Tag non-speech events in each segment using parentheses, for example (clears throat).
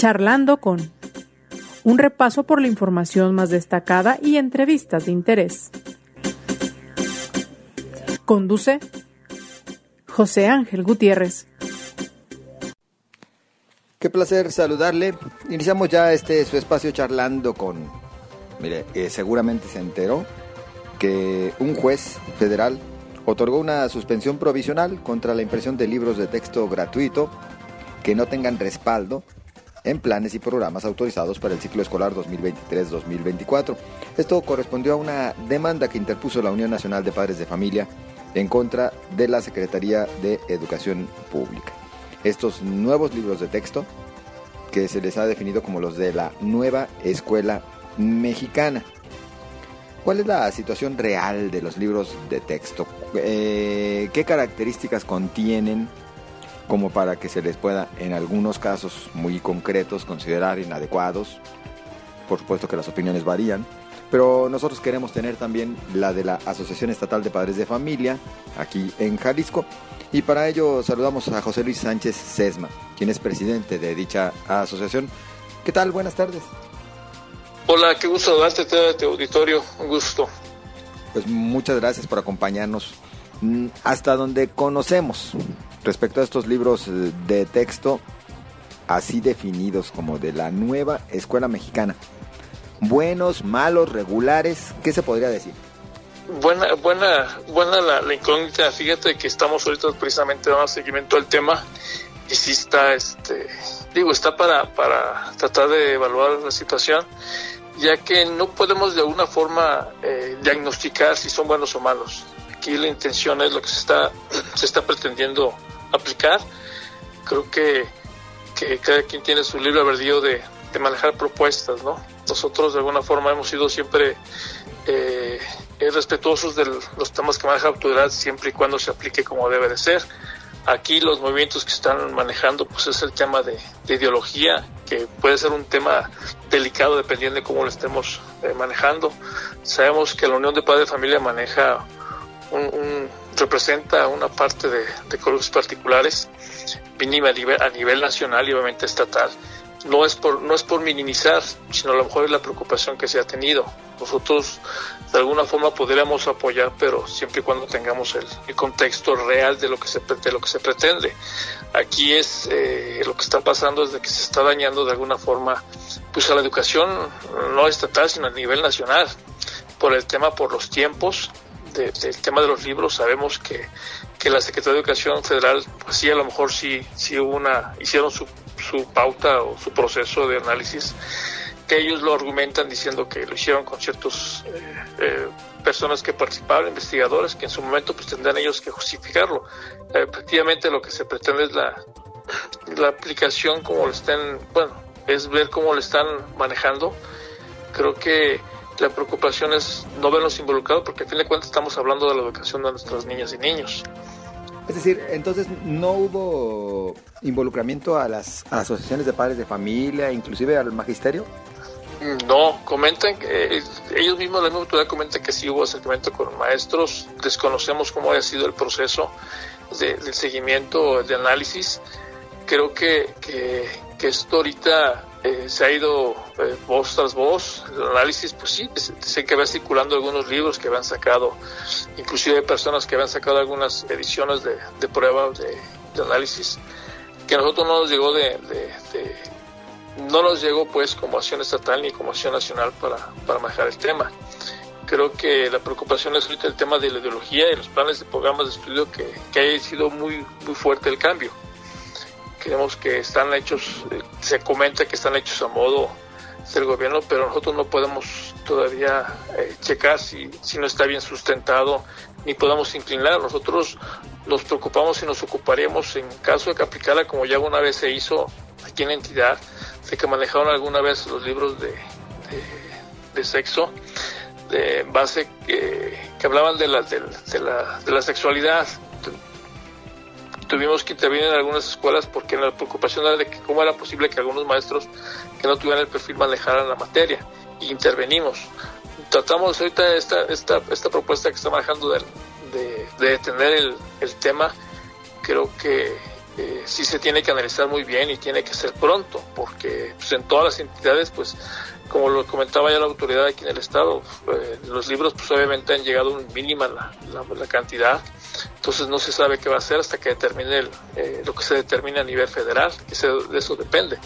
Charlando con un repaso por la información más destacada y entrevistas de interés. Conduce José Ángel Gutiérrez. Qué placer saludarle. Iniciamos ya este su espacio charlando con... Mire, eh, seguramente se enteró que un juez federal otorgó una suspensión provisional contra la impresión de libros de texto gratuito que no tengan respaldo en planes y programas autorizados para el ciclo escolar 2023-2024. Esto correspondió a una demanda que interpuso la Unión Nacional de Padres de Familia en contra de la Secretaría de Educación Pública. Estos nuevos libros de texto, que se les ha definido como los de la nueva escuela mexicana. ¿Cuál es la situación real de los libros de texto? Eh, ¿Qué características contienen como para que se les pueda, en algunos casos muy concretos, considerar inadecuados? Por supuesto que las opiniones varían, pero nosotros queremos tener también la de la Asociación Estatal de Padres de Familia, aquí en Jalisco, y para ello saludamos a José Luis Sánchez Sesma, quien es presidente de dicha asociación. ¿Qué tal? Buenas tardes. Hola, qué gusto darte a este auditorio, un gusto. Pues muchas gracias por acompañarnos mm, hasta donde conocemos respecto a estos libros eh, de texto así definidos como de la nueva escuela mexicana. Buenos, malos, regulares, ¿qué se podría decir? Buena, buena, buena la, incógnita. Fíjate que estamos ahorita precisamente dando seguimiento al tema y sí está, este, digo, está para, para tratar de evaluar la situación ya que no podemos de alguna forma eh, diagnosticar si son buenos o malos. Aquí la intención es lo que se está, (clears throat) se está pretendiendo aplicar. Creo que, que cada quien tiene su libre albedrío de, de, manejar propuestas, ¿no? Nosotros de alguna forma hemos sido siempre eh, respetuosos de los temas que maneja autoridad siempre y cuando se aplique como debe de ser. Aquí los movimientos que están manejando pues es el tema de, ideología, que puede ser un tema delicado dependiendo de cómo lo estemos eh, manejando. Sabemos que la Unión de Padres de Familia maneja un, representa una parte de, de particulares mínima a nivel, nacional y obviamente estatal. No es por, no es por minimizar, sino a lo mejor es la preocupación que se ha tenido nosotros de alguna forma podríamos apoyar, pero siempre y cuando tengamos el, contexto real de lo que se de lo que se pretende. Aquí es eh, lo que está pasando es de que se está dañando de alguna forma pues a la educación no estatal sino a nivel nacional por el tema por los tiempos del tema de los libros sabemos que, que la Secretaría de Educación Federal pues sí a lo mejor sí sí hubo una hicieron su, su pauta o su proceso de análisis que ellos lo argumentan diciendo que lo hicieron con ciertas eh, eh, personas que participaron, investigadores, que en su momento pues tendrán ellos que justificarlo. Efectivamente lo que se pretende es la, la aplicación como lo estén, bueno, es ver cómo lo están manejando. Creo que la preocupación es no verlos involucrados porque a fin de cuentas estamos hablando de la educación de nuestras niñas y niños. Es decir, entonces no hubo involucramiento a las asociaciones de padres de familia, inclusive al magisterio. No, comentan que eh, ellos mismos, la misma autoridad comenta que sí hubo acercamiento con maestros, desconocemos cómo haya sido el proceso de, del seguimiento, de análisis. Creo que, que, esto ahorita eh, se ha ido eh, voz tras voz, el análisis, pues sí, sé que va circulando algunos libros que habían sacado, inclusive personas que habían sacado algunas ediciones de, de pruebas de, análisis, que a nosotros no nos llegó de no nos llegó pues como acción estatal ni como acción nacional para, para manejar el tema. Creo que la preocupación es ahorita el tema de la ideología y los planes de programas de estudio que, que haya sido muy, muy fuerte el cambio. Creemos que están hechos, eh, se comenta que están hechos a modo del gobierno, pero nosotros no podemos todavía eh, checar si, si no está bien sustentado ni podamos inclinar. Nosotros nos preocupamos y nos ocuparemos en caso de que aplicara como ya una vez se hizo aquí en la entidad, de que manejaron alguna vez los libros de, de, sexo, de base que, que hablaban de la, de, la, de la sexualidad. Tuvimos que intervenir en algunas escuelas porque la preocupación era de que cómo era posible que algunos maestros que no tuvieran el perfil manejaran la materia. Y intervenimos. Tratamos ahorita esta, esta, esta propuesta que está manejando de, de, detener el, el tema. Creo que eh, sí se tiene que analizar muy bien y tiene que ser pronto, porque pues, en todas las entidades, pues como lo comentaba ya la autoridad aquí en el estado, eh, los libros pues obviamente han llegado a un mínima la, la, cantidad, entonces no se sabe qué va a hacer hasta que determine eh, lo que se determine a nivel federal, que de eso depende,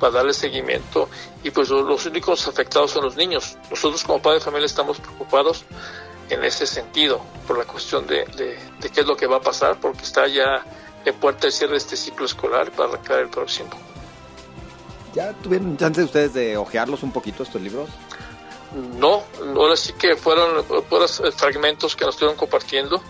para darle seguimiento y pues los, únicos afectados son los niños. Nosotros como padres de familia estamos preocupados en ese sentido, por la cuestión de, de, de qué es lo que va a pasar, porque está ya en puerta de cierre de este ciclo escolar para arrancar el próximo. ¿Ya tuvieron chance ustedes de ojearlos un poquito estos libros? No, ahora sí que fueron, fragmentos que nos estuvieron compartiendo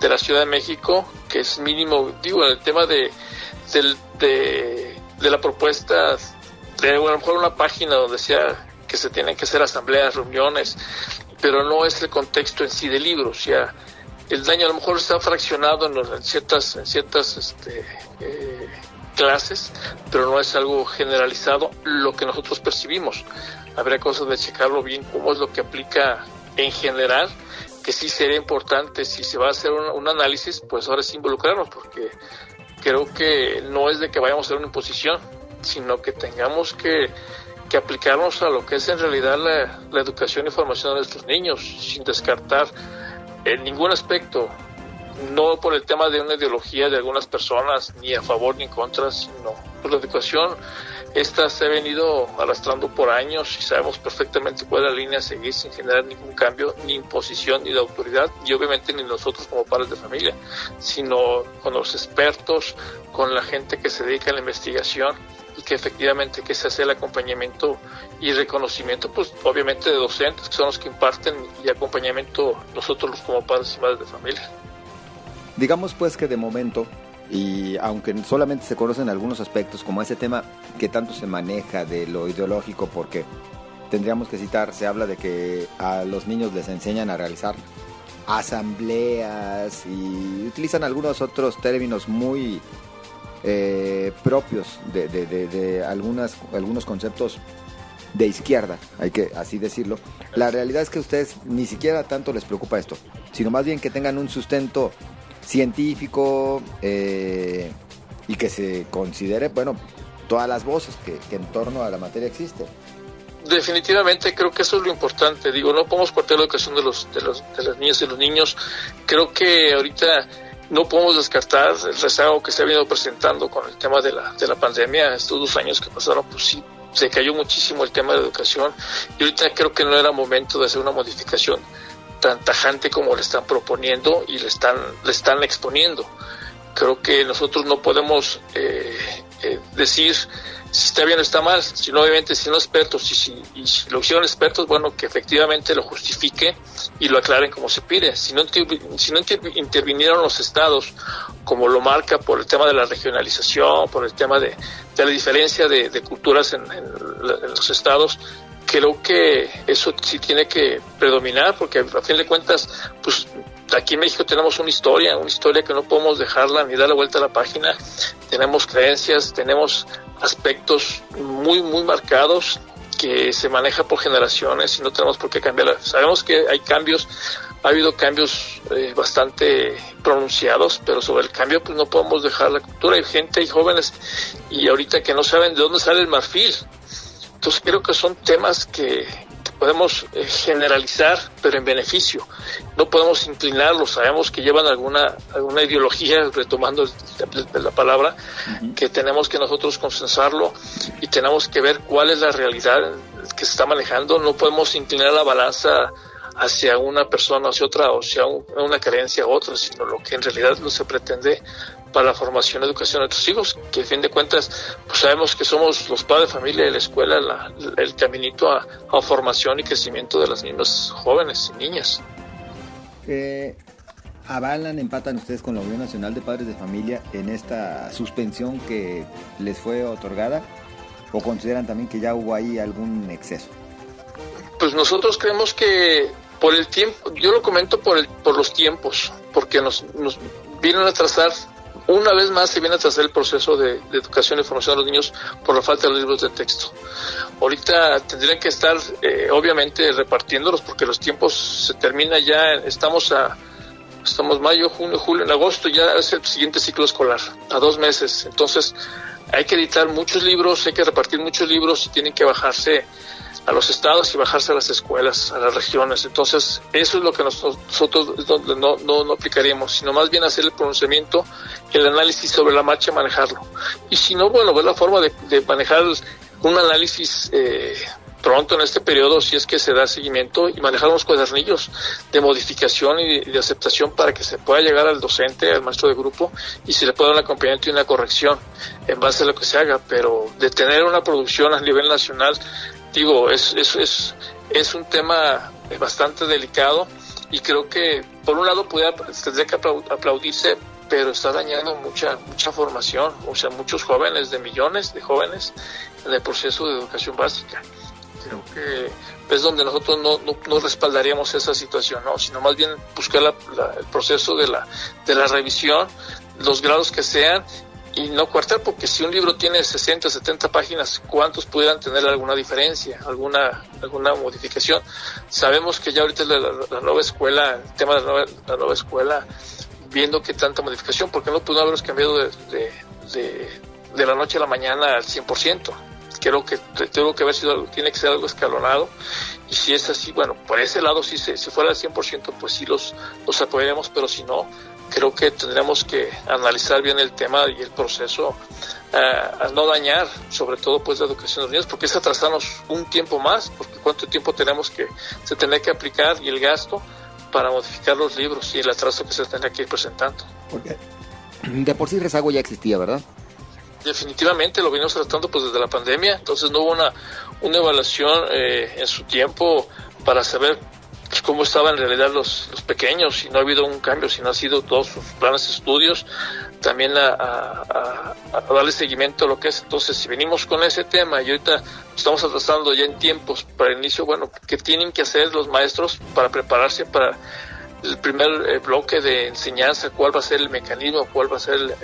de la Ciudad de México, que es mínimo, digo, en el tema de, de, de, la propuesta, de a lo mejor una página donde sea que se tienen que hacer asambleas, reuniones, pero no es el contexto en sí del libro, o sea, el daño a lo mejor está fraccionado en, ciertas, en ciertas este, eh, clases, pero no es algo generalizado lo que nosotros percibimos. Habría cosas de checarlo bien cómo es lo que aplica en general, que sí sería importante si se va a hacer un, análisis, pues ahora sí involucrarnos, porque creo que no es de que vayamos a hacer una imposición, sino que tengamos que, que aplicarnos a lo que es en realidad la, la educación y formación de nuestros niños, sin descartar en ningún aspecto no por el tema de una ideología de algunas personas, ni a favor ni en contra, sino por la educación. Esta se ha venido arrastrando por años y sabemos perfectamente cuál es la línea a seguir sin generar ningún cambio, ni imposición, ni de autoridad, y obviamente ni nosotros como padres de familia, sino con los expertos, con la gente que se dedica a la investigación y que efectivamente que se hace el acompañamiento y reconocimiento, pues obviamente de docentes, que son los que imparten y acompañamiento nosotros como padres y madres de familia. Digamos pues que de momento, y aunque solamente se conocen algunos aspectos, como ese tema que tanto se maneja de lo ideológico, porque tendríamos que citar, se habla de que a los niños les enseñan a realizar asambleas y utilizan algunos otros términos muy eh, propios de, algunas, algunos conceptos de izquierda, hay que así decirlo. La realidad es que a ustedes ni siquiera tanto les preocupa esto, sino más bien que tengan un sustento científico eh, y que se considere, bueno, todas las voces que, en torno a la materia existen. Definitivamente creo que eso es lo importante. Digo, no podemos cortar la educación de los, de los de las niñas y los niños. Creo que ahorita no podemos descartar el rezago que se ha venido presentando con el tema de la, de la pandemia. Estos dos años que pasaron, pues sí, se cayó muchísimo el tema de educación y ahorita creo que no era momento de hacer una modificación tan tajante como le están proponiendo y le están, le están exponiendo. Creo que nosotros no podemos eh, eh, decir si está bien o está mal, sino obviamente si no expertos y si, y lo hicieron expertos, bueno, que efectivamente lo justifique y lo aclaren como se pide. Si no, si no intervinieron los estados, como lo marca por el tema de la regionalización, por el tema de, de la diferencia de, culturas en, los estados, creo que eso sí tiene que predominar porque a fin de cuentas, pues aquí en México tenemos una historia, una historia que no podemos dejarla ni dar la vuelta a la página. Tenemos creencias, tenemos aspectos muy, muy marcados que se maneja por generaciones y no tenemos por qué cambiar. Sabemos que hay cambios, ha habido cambios eh, bastante pronunciados, pero sobre el cambio pues no podemos dejar la cultura. Hay gente, hay jóvenes y ahorita que no saben de dónde sale el marfil, entonces creo que son temas que, podemos eh, generalizar, pero en beneficio. No podemos inclinarlos, sabemos que llevan alguna, alguna ideología, (laughs) retomando la palabra, que tenemos que nosotros consensarlo y tenemos que ver cuál es la realidad que se está manejando. No podemos inclinar la balanza hacia una persona, hacia otra, o hacia una creencia u otra, sino lo que en realidad no se pretende para la formación y educación de nuestros hijos, que a fin de cuentas pues sabemos que somos los padres de familia y la escuela el caminito a, formación y crecimiento de las niñas jóvenes y niñas. avalan, empatan ustedes con la Unión Nacional de Padres de Familia en esta suspensión que les fue otorgada o consideran también que ya hubo ahí algún exceso? Pues nosotros creemos que por el tiempo, yo lo comento por, el, por los tiempos, porque nos, nos vienen a trazar una vez más se viene a trazar el proceso de, educación y formación de los niños por la falta de libros de texto. Ahorita tendrían que estar, eh, obviamente, repartiéndolos porque los tiempos se termina ya, estamos a, estamos mayo, junio, julio, en agosto, ya es el siguiente ciclo escolar, a dos meses. Entonces, hay que editar muchos libros, hay que repartir muchos libros y tienen que bajarse a los estados y bajarse a las escuelas, a las regiones. Entonces, eso es lo que nosotros no, no, no aplicaríamos, sino más bien hacer el pronunciamiento, el análisis sobre la marcha y manejarlo. Y si no, bueno, ver la forma de, de manejar un análisis eh, pronto en este periodo, si es que se da seguimiento, y manejar unos cuadernillos de modificación y de, aceptación para que se pueda llegar al docente, al maestro de grupo, y se le pueda dar un acompañamiento y una corrección en base a lo que se haga. Pero de tener una producción a nivel nacional, digo, es, es, es, es un tema bastante delicado y creo que por un lado puede, tendría que aplaudirse pero está dañando mucha mucha formación, o sea, muchos jóvenes, de millones de jóvenes en el proceso de educación básica. Creo que es donde nosotros no, no, respaldaríamos esa situación, ¿no? sino más bien buscar el proceso de la, de la revisión, los grados que sean y no cuartel, porque si un libro tiene 60, 70 páginas, ¿cuántos pudieran tener alguna diferencia, alguna, alguna modificación? Sabemos que ya ahorita la, la, nueva escuela, el tema de la nueva, la nueva escuela, viendo que tanta modificación, porque no pudimos haberlos cambiado de, de, la noche a la mañana al 100%. Creo que tengo que haber sido, tiene que ser algo escalonado. Y si es así, bueno, por ese lado, si, si fuera al 100%, pues sí los, los apoyaríamos, pero si no, creo que tendremos que analizar bien el tema y el proceso eh, a no dañar, sobre todo pues la educación de los niños, porque es atrasarnos un tiempo más, porque cuánto tiempo tenemos que se tener que aplicar y el gasto para modificar los libros y el atraso que se tendrá que ir presentando. Porque de por sí rezago ya existía, ¿verdad? Definitivamente lo venimos tratando pues desde la pandemia, entonces no hubo una, una evaluación eh, en su tiempo para saber pues, cómo estaban en realidad los, los pequeños y no ha habido un cambio, sino ha sido todos sus planes de estudios, también a, darle seguimiento a lo que es. Entonces, si venimos con ese tema y ahorita estamos atrasando ya en tiempos para el inicio, bueno, ¿qué tienen que hacer los maestros para prepararse para el primer eh, bloque de enseñanza, cuál va a ser el mecanismo, cuál va a ser el,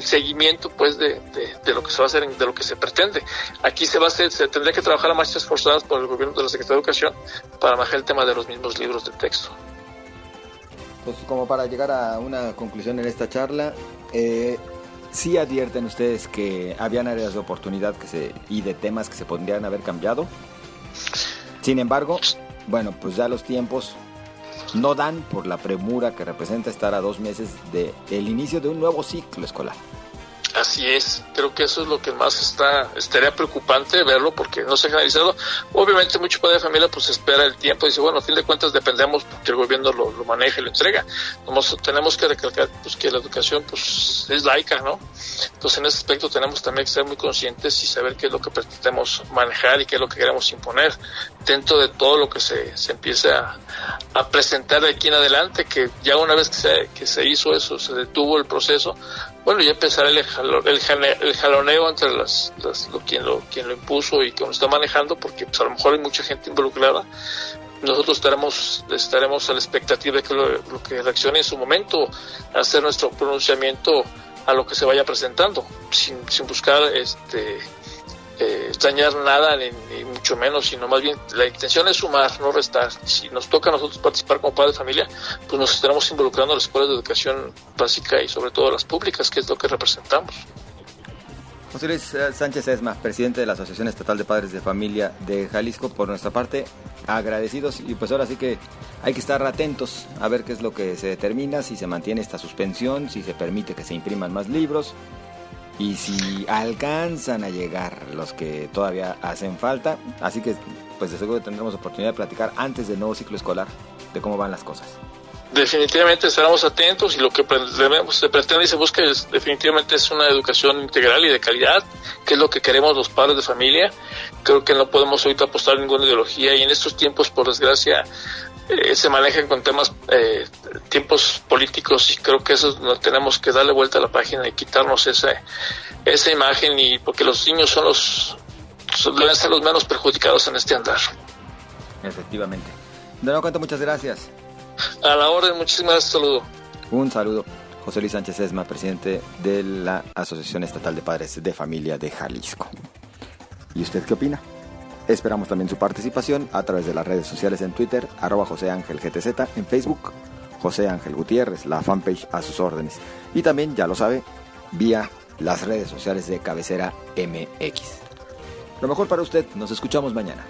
seguimiento pues de, de, lo que se va a hacer, de lo que se pretende. Aquí se va a hacer, se tendría que trabajar a marchas forzadas por el gobierno de la Secretaría de Educación para manejar el tema de los mismos libros de texto. Pues como para llegar a una conclusión en esta charla, eh, sí advierten ustedes que habían áreas de oportunidad que se, y de temas que se podrían haber cambiado. Sin embargo, bueno, pues ya los tiempos no dan por la premura que representa estar a dos meses del el inicio de un nuevo ciclo escolar. Así es, creo que eso es lo que más está, estaría preocupante verlo porque no se ha generalizado. Obviamente mucho padre de familia pues espera el tiempo y dice, bueno, a fin de cuentas dependemos porque el gobierno lo, lo maneja y lo entrega. tenemos que recalcar pues que la educación pues es laica, ¿no? Entonces en ese aspecto tenemos también que ser muy conscientes y saber qué es lo que pretendemos manejar y qué es lo que queremos imponer dentro de todo lo que se, se empiece a, a presentar de aquí en adelante, que ya una vez que se, que se hizo eso, se detuvo el proceso, bueno, ya empezará el, el, jaloneo entre las, lo, quien, lo, quien lo impuso y quien lo está manejando, porque pues, a lo mejor hay mucha gente involucrada. Nosotros estaremos, estaremos a la expectativa de que lo, que reaccione en su momento, hacer nuestro pronunciamiento a lo que se vaya presentando, sin, sin buscar este eh, dañar nada, ni, mucho menos, sino más bien la intención es sumar, no restar. Si nos toca a nosotros participar como padres de familia, pues nos estaremos involucrando en las escuelas de educación básica y sobre todo las públicas, que es lo que representamos. José Luis eh, Sánchez Esma, presidente de la Asociación Estatal de Padres de Familia de Jalisco, por nuestra parte, agradecidos y pues ahora sí que hay que estar atentos a ver qué es lo que se determina, si se mantiene esta suspensión, si se permite que se impriman más libros, y si alcanzan a llegar los que todavía hacen falta. Así que pues de seguro tendremos oportunidad de platicar antes del nuevo ciclo escolar de cómo van las cosas. Definitivamente estaremos atentos y lo que se pretende y se busca es, definitivamente es una educación integral y de calidad, que es lo que queremos los padres de familia. Creo que no podemos ahorita apostar ninguna ideología y en estos tiempos, por desgracia, eh, se manejan con temas, eh, tiempos políticos y creo que eso no tenemos que darle vuelta a la página y quitarnos esa, esa imagen y porque los niños son los, deben ser los menos perjudicados en este andar. Efectivamente. Nuevo cuento, muchas gracias. A la orden, muchísimas gracias, saludo. Un saludo. José Luis Sánchez Esma, presidente de la Asociación Estatal de Padres de Familia de Jalisco. ¿Y usted qué opina? Esperamos también su participación a través de las redes sociales en Twitter, arroba José Ángel GTZ, en Facebook, José Ángel Gutiérrez, la fanpage a sus órdenes. Y también, ya lo sabe, vía las redes sociales de Cabecera MX. Lo mejor para usted, nos escuchamos mañana.